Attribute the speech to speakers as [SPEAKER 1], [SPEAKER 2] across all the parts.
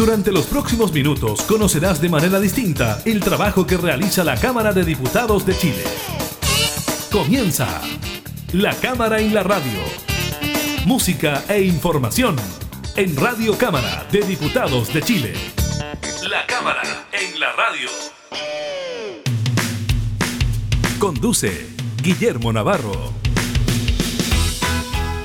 [SPEAKER 1] Durante los próximos minutos conocerás de manera distinta el trabajo que realiza la Cámara de Diputados de Chile. Comienza La Cámara en la Radio. Música e información en Radio Cámara de Diputados de Chile. La Cámara en la Radio. Conduce Guillermo Navarro.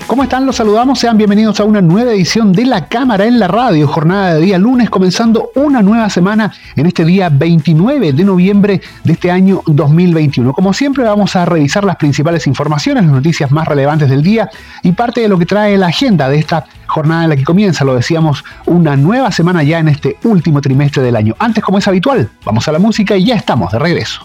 [SPEAKER 2] ¿Cómo están? Los saludamos, sean bienvenidos a una nueva edición de La Cámara en la Radio, jornada de día lunes, comenzando una nueva semana en este día 29 de noviembre de este año 2021. Como siempre vamos a revisar las principales informaciones, las noticias más relevantes del día y parte de lo que trae la agenda de esta jornada en la que comienza, lo decíamos, una nueva semana ya en este último trimestre del año. Antes, como es habitual, vamos a la música y ya estamos de regreso.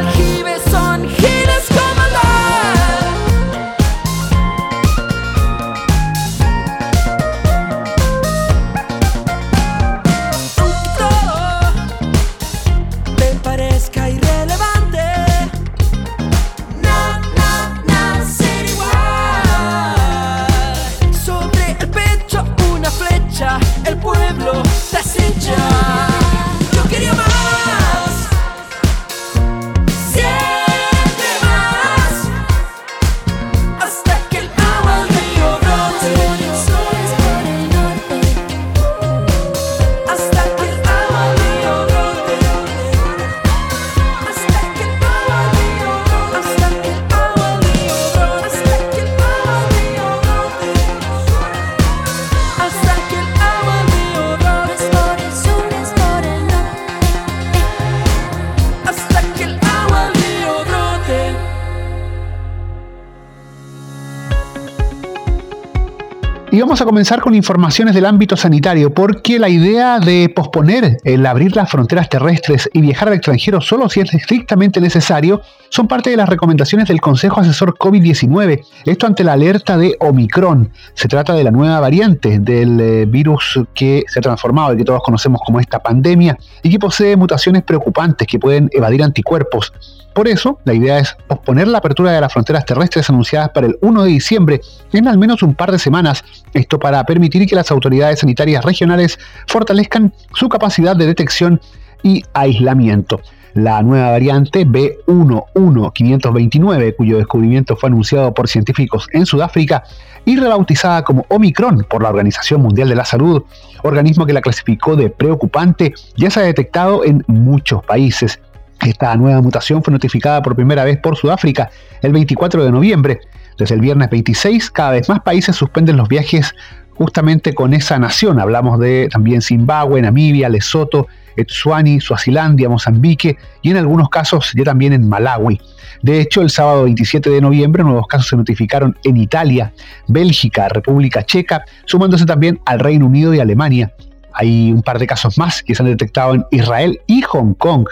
[SPEAKER 2] Here. you. Vamos a comenzar con informaciones del ámbito sanitario, porque la idea de posponer el abrir las fronteras terrestres y viajar al extranjero solo si es estrictamente necesario son parte de las recomendaciones del Consejo Asesor COVID-19. Esto ante la alerta de Omicron. Se trata de la nueva variante del eh, virus que se ha transformado y que todos conocemos como esta pandemia y que posee mutaciones preocupantes que pueden evadir anticuerpos. Por eso, la idea es posponer la apertura de las fronteras terrestres anunciadas para el 1 de diciembre en al menos un par de semanas, esto para permitir que las autoridades sanitarias regionales fortalezcan su capacidad de detección y aislamiento. La nueva variante B11529, cuyo descubrimiento fue anunciado por científicos en Sudáfrica y rebautizada como Omicron por la Organización Mundial de la Salud, organismo que la clasificó de preocupante, ya se ha detectado en muchos países. Esta nueva mutación fue notificada por primera vez por Sudáfrica el 24 de noviembre. Desde el viernes 26, cada vez más países suspenden los viajes justamente con esa nación. Hablamos de también Zimbabue, Namibia, Lesoto, Etsuani, Suazilandia, Mozambique y en algunos casos ya también en Malawi. De hecho, el sábado 27 de noviembre nuevos casos se notificaron en Italia, Bélgica, República Checa, sumándose también al Reino Unido y Alemania. Hay un par de casos más que se han detectado en Israel y Hong Kong.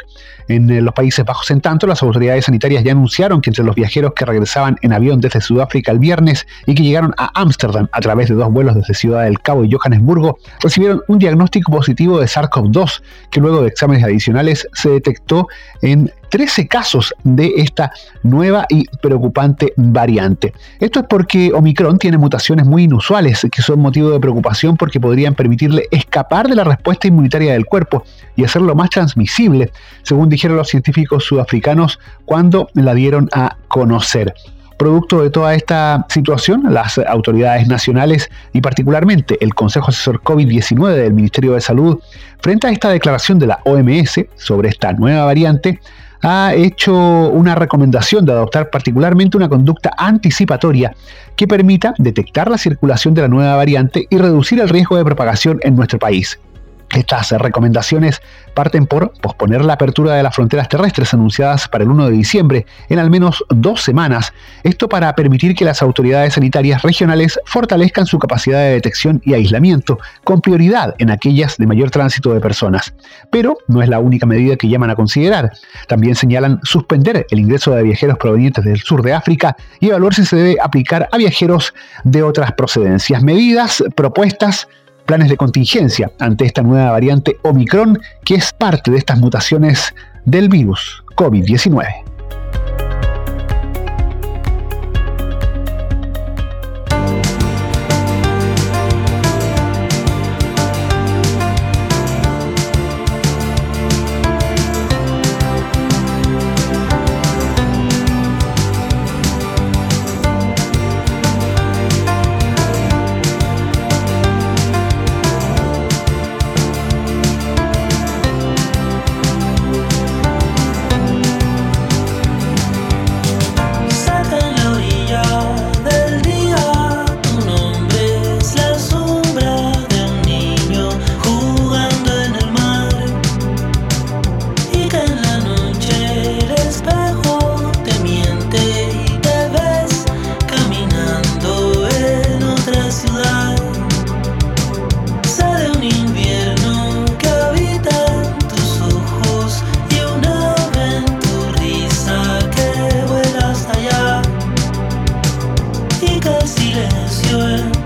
[SPEAKER 2] En eh, los Países Bajos, en tanto, las autoridades sanitarias ya anunciaron que entre los viajeros que regresaban en avión desde Sudáfrica el viernes y que llegaron a Ámsterdam a través de dos vuelos desde Ciudad del Cabo y Johannesburgo, recibieron un diagnóstico positivo de SARS-CoV-2, que luego de exámenes adicionales se detectó en 13 casos de esta nueva y preocupante variante. Esto es porque Omicron tiene mutaciones muy inusuales que son motivo de preocupación porque podrían permitirle escapar de la respuesta inmunitaria del cuerpo y hacerlo más transmisible, según dijeron los científicos sudafricanos cuando la dieron a conocer. Producto de toda esta situación, las autoridades nacionales y particularmente el Consejo Asesor COVID-19 del Ministerio de Salud, frente a esta declaración de la OMS sobre esta nueva variante, ha hecho una recomendación de adoptar particularmente una conducta anticipatoria que permita detectar la circulación de la nueva variante y reducir el riesgo de propagación en nuestro país. Estas recomendaciones parten por posponer la apertura de las fronteras terrestres anunciadas para el 1 de diciembre en al menos dos semanas, esto para permitir que las autoridades sanitarias regionales fortalezcan su capacidad de detección y aislamiento, con prioridad en aquellas de mayor tránsito de personas. Pero no es la única medida que llaman a considerar. También señalan suspender el ingreso de viajeros provenientes del sur de África y evaluar si se debe aplicar a viajeros de otras procedencias. Medidas propuestas planes de contingencia ante esta nueva variante Omicron que es parte de estas mutaciones del virus COVID-19.
[SPEAKER 1] nunca silencio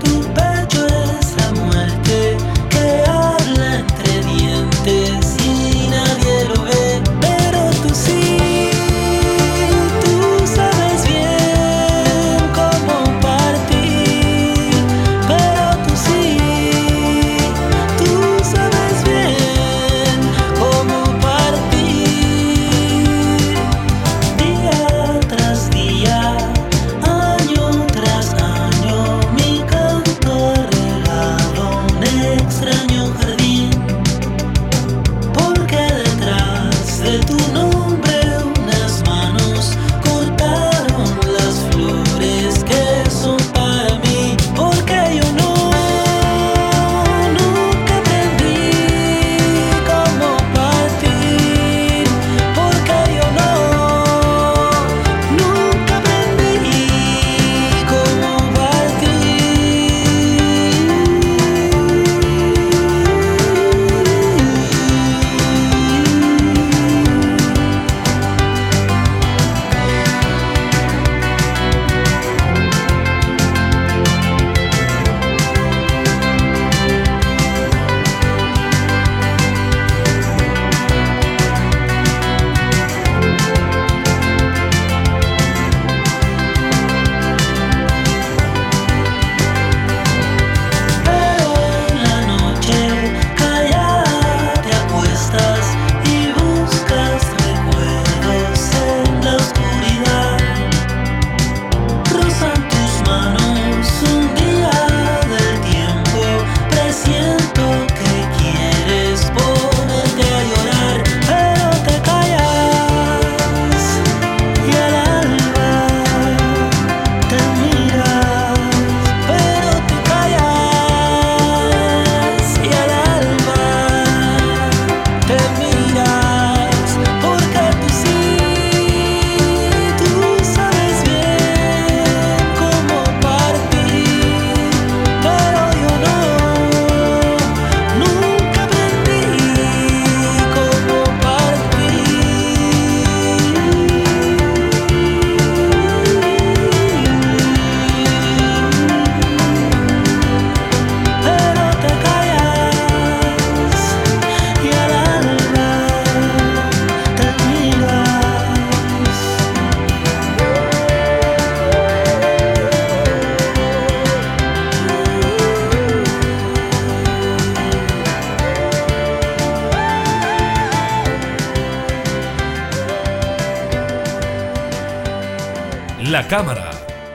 [SPEAKER 1] cámara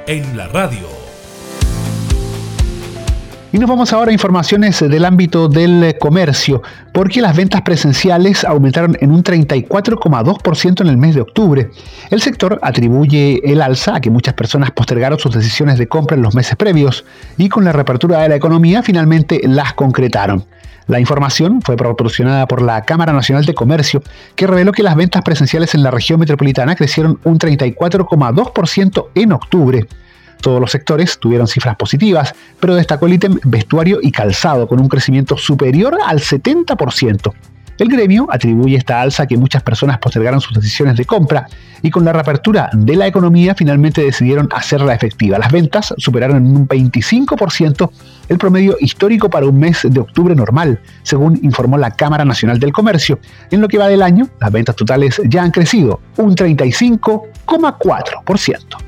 [SPEAKER 1] en la radio.
[SPEAKER 2] Y nos vamos ahora a informaciones del ámbito del comercio, porque las ventas presenciales aumentaron en un 34,2% en el mes de octubre. El sector atribuye el alza a que muchas personas postergaron sus decisiones de compra en los meses previos y con la reapertura de la economía finalmente las concretaron. La información fue proporcionada por la Cámara Nacional de Comercio, que reveló que las ventas presenciales en la región metropolitana crecieron un 34,2% en octubre. Todos los sectores tuvieron cifras positivas, pero destacó el ítem vestuario y calzado, con un crecimiento superior al 70%. El gremio atribuye esta alza a que muchas personas postergaron sus decisiones de compra y con la reapertura de la economía finalmente decidieron hacerla efectiva. Las ventas superaron en un 25% el promedio histórico para un mes de octubre normal, según informó la Cámara Nacional del Comercio. En lo que va del año, las ventas totales ya han crecido un 35,4%.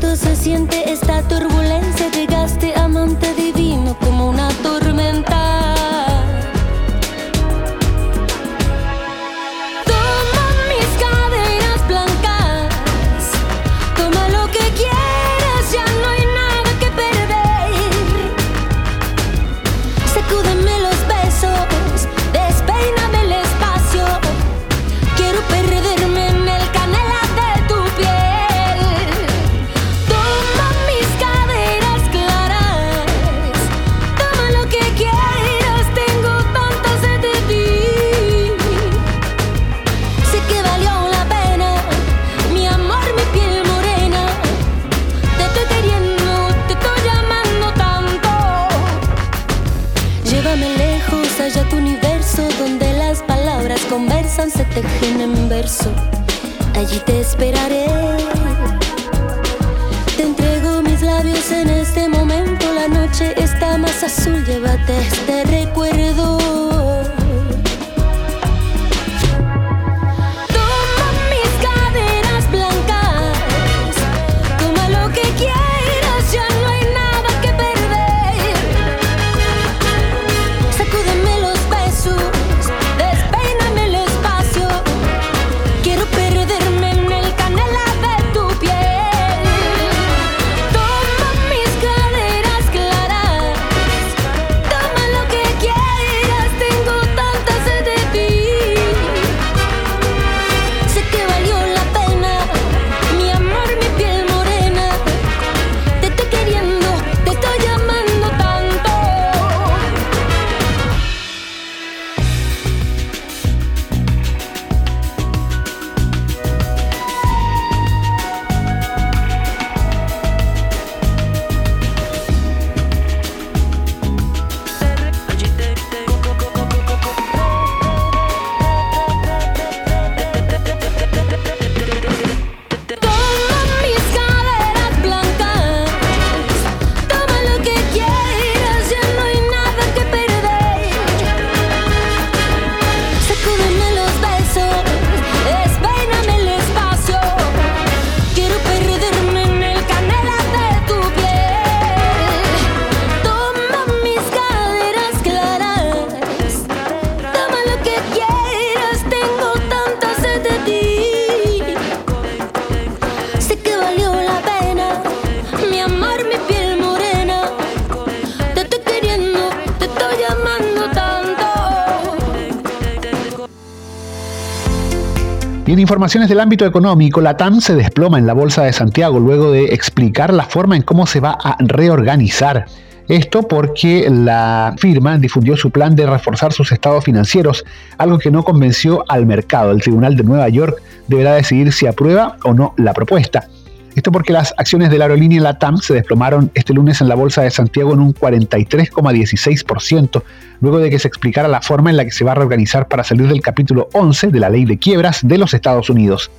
[SPEAKER 3] se siente esta turbulencia. Llegaste amante divino como una tormenta. Azul, llévate este recuerdo.
[SPEAKER 2] Y en informaciones del ámbito económico, la TAM se desploma en la Bolsa de Santiago luego de explicar la forma en cómo se va a reorganizar. Esto porque la firma difundió su plan de reforzar sus estados financieros, algo que no convenció al mercado. El Tribunal de Nueva York deberá decidir si aprueba o no la propuesta. Esto porque las acciones de la aerolínea LATAM se desplomaron este lunes en la Bolsa de Santiago en un 43,16%, luego de que se explicara la forma en la que se va a reorganizar para salir del capítulo 11 de la ley de quiebras de los Estados Unidos.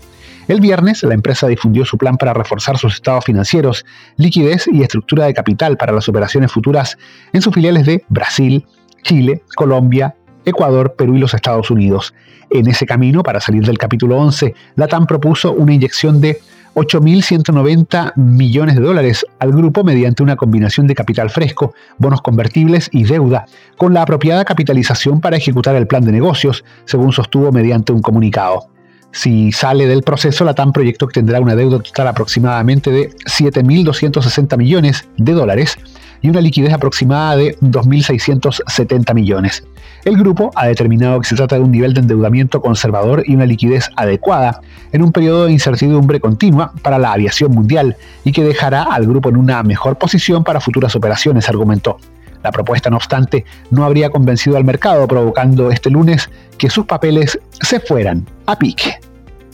[SPEAKER 2] El viernes, la empresa difundió su plan para reforzar sus estados financieros, liquidez y estructura de capital para las operaciones futuras en sus filiales de Brasil, Chile, Colombia, Ecuador, Perú y los Estados Unidos. En ese camino, para salir del capítulo 11, LATAM propuso una inyección de 8.190 millones de dólares al grupo mediante una combinación de capital fresco, bonos convertibles y deuda, con la apropiada capitalización para ejecutar el plan de negocios, según sostuvo mediante un comunicado. Si sale del proceso, la TAM proyectó que tendrá una deuda total aproximadamente de 7.260 millones de dólares y una liquidez aproximada de 2.670 millones. El grupo ha determinado que se trata de un nivel de endeudamiento conservador y una liquidez adecuada en un periodo de incertidumbre continua para la aviación mundial y que dejará al grupo en una mejor posición para futuras operaciones, argumentó. La propuesta, no obstante, no habría convencido al mercado, provocando este lunes que sus papeles se fueran a pique.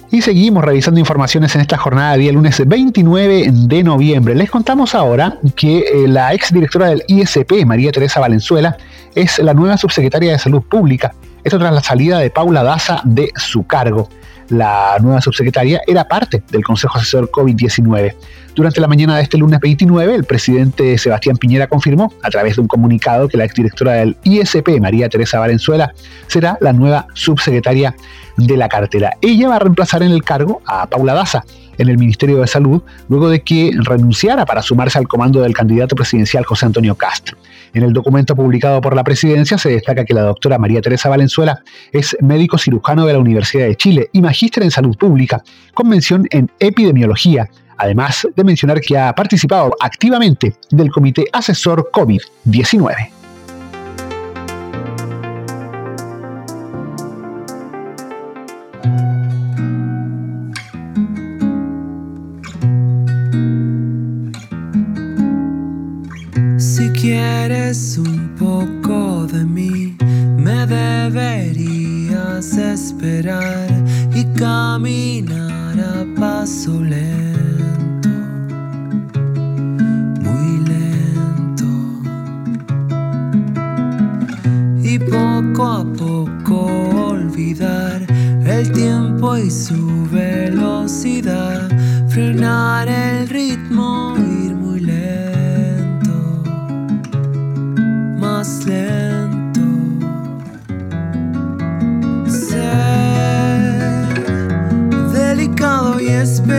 [SPEAKER 2] Y seguimos revisando informaciones en esta jornada de día lunes 29 de noviembre. Les contamos ahora que eh, la ex directora del ISP, María Teresa Valenzuela, es la nueva subsecretaria de Salud Pública. Esto tras la salida de Paula Daza de su cargo. La nueva subsecretaria era parte del Consejo Asesor COVID-19. Durante la mañana de este lunes 29, el presidente Sebastián Piñera confirmó, a través de un comunicado, que la exdirectora del ISP, María Teresa Valenzuela, será la nueva subsecretaria de la cartera. Ella va a reemplazar en el cargo a Paula Daza en el Ministerio de Salud, luego de que renunciara para sumarse al comando del candidato presidencial José Antonio Castro. En el documento publicado por la presidencia se destaca que la doctora María Teresa Valenzuela es médico cirujano de la Universidad de Chile y magíster en salud pública, con mención en epidemiología, además de mencionar que ha participado activamente del Comité Asesor COVID-19.
[SPEAKER 4] Quieres un delicado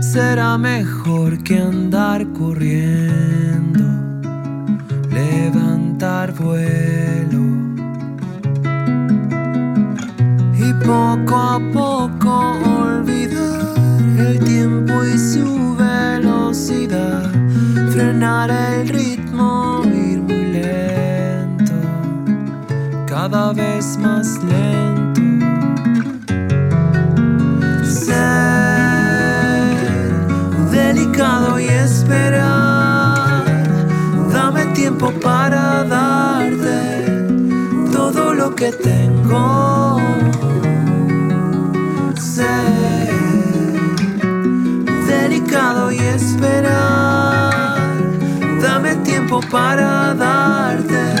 [SPEAKER 4] será mejor que andar corriendo, levantar vuelo. Y poco a poco olvidar el tiempo y su velocidad, frenar el ritmo cada vez más lento. Tengo. Ser delicado y esperar, dame tiempo para darte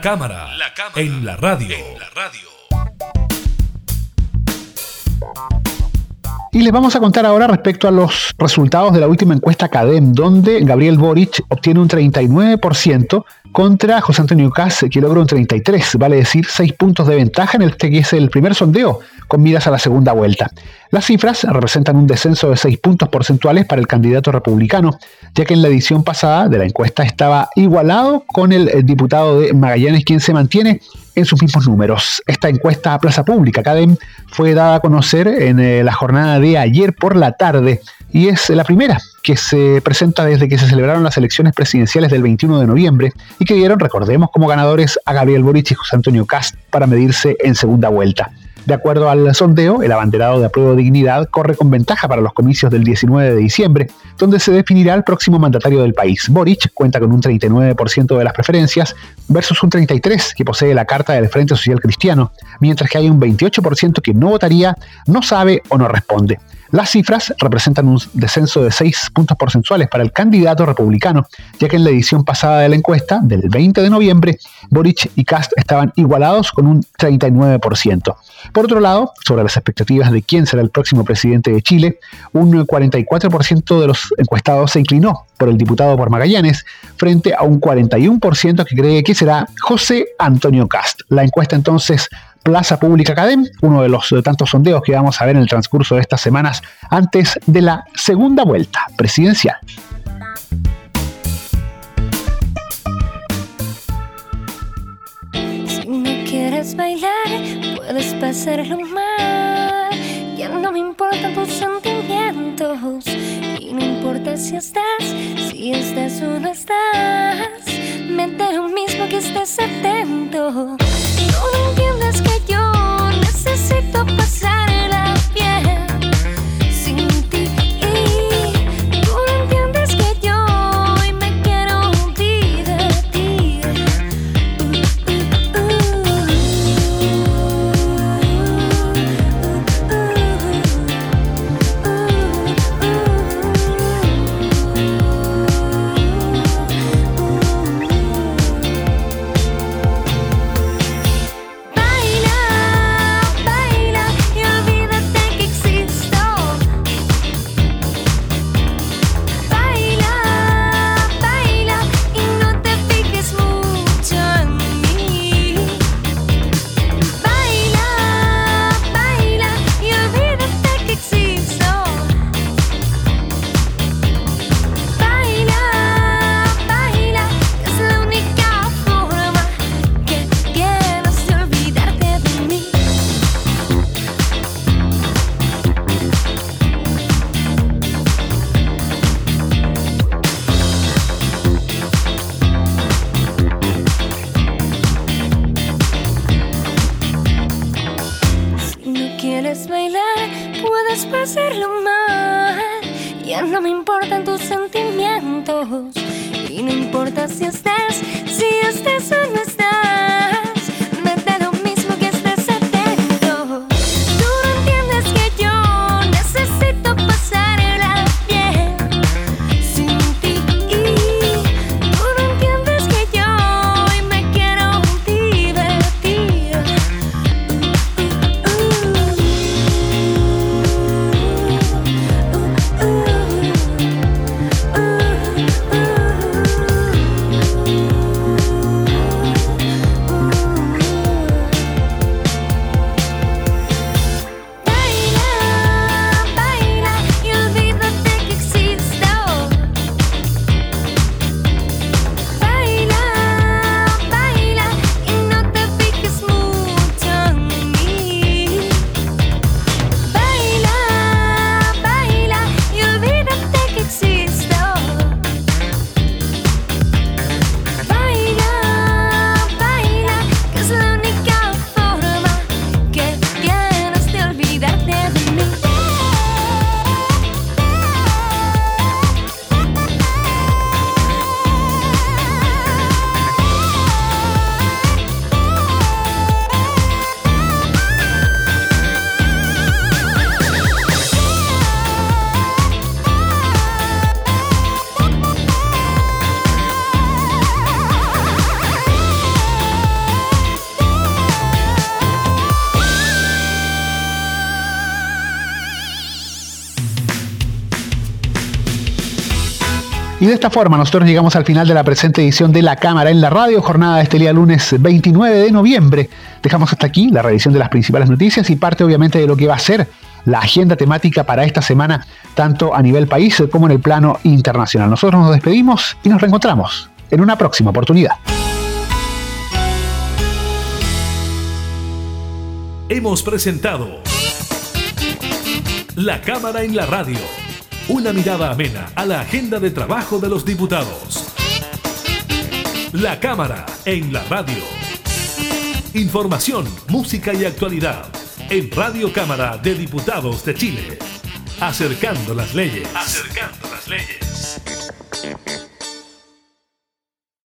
[SPEAKER 1] La cámara, en la radio.
[SPEAKER 2] Y les vamos a contar ahora respecto a los resultados de la última encuesta CADEM, donde Gabriel Boric obtiene un 39% contra José Antonio Caz, que logra un 33%, vale decir 6 puntos de ventaja en este que es el primer sondeo, con miras a la segunda vuelta. Las cifras representan un descenso de 6 puntos porcentuales para el candidato republicano, ya que en la edición pasada de la encuesta estaba igualado con el diputado de Magallanes, quien se mantiene en sus mismos números. Esta encuesta a plaza pública, CADEM, fue dada a conocer en eh, la jornada de ayer por la tarde y es la primera que se presenta desde que se celebraron las elecciones presidenciales del 21 de noviembre y que dieron, recordemos, como ganadores a Gabriel Boric y José Antonio Cast para medirse en segunda vuelta. De acuerdo al sondeo, el abanderado de apruebo dignidad corre con ventaja para los comicios del 19 de diciembre, donde se definirá el próximo mandatario del país. Boric cuenta con un 39% de las preferencias versus un 33% que posee la carta del Frente Social Cristiano, mientras que hay un 28% que no votaría, no sabe o no responde. Las cifras representan un descenso de 6 puntos porcentuales para el candidato republicano, ya que en la edición pasada de la encuesta, del 20 de noviembre, Boric y Cast estaban igualados con un 39%. Por otro lado, sobre las expectativas de quién será el próximo presidente de Chile, un 44% de los encuestados se inclinó por el diputado por Magallanes, frente a un 41% que cree que será José Antonio Cast. La encuesta entonces Plaza Pública Academ, uno de los tantos sondeos que vamos a ver en el transcurso de estas semanas antes de la segunda vuelta presidencial.
[SPEAKER 5] Si no quieres bailar, puedes pasarlo mal. Ya no me importan tus sentimientos. Y no importa si estás, si estás o no estás. Me da lo mismo que estés atento. No entiendes que yo necesito pasarla Y no importa si estás
[SPEAKER 2] Y de esta forma nosotros llegamos al final de la presente edición de La Cámara en la Radio, jornada de este día lunes 29 de noviembre. Dejamos hasta aquí la revisión de las principales noticias y parte obviamente de lo que va a ser la agenda temática para esta semana, tanto a nivel país como en el plano internacional. Nosotros nos despedimos y nos reencontramos en una próxima oportunidad.
[SPEAKER 1] Hemos presentado La Cámara en la Radio una mirada amena a la agenda de trabajo de los diputados. La Cámara en la radio. Información, música y actualidad en Radio Cámara de Diputados de Chile. Acercando las leyes. Acercando las leyes.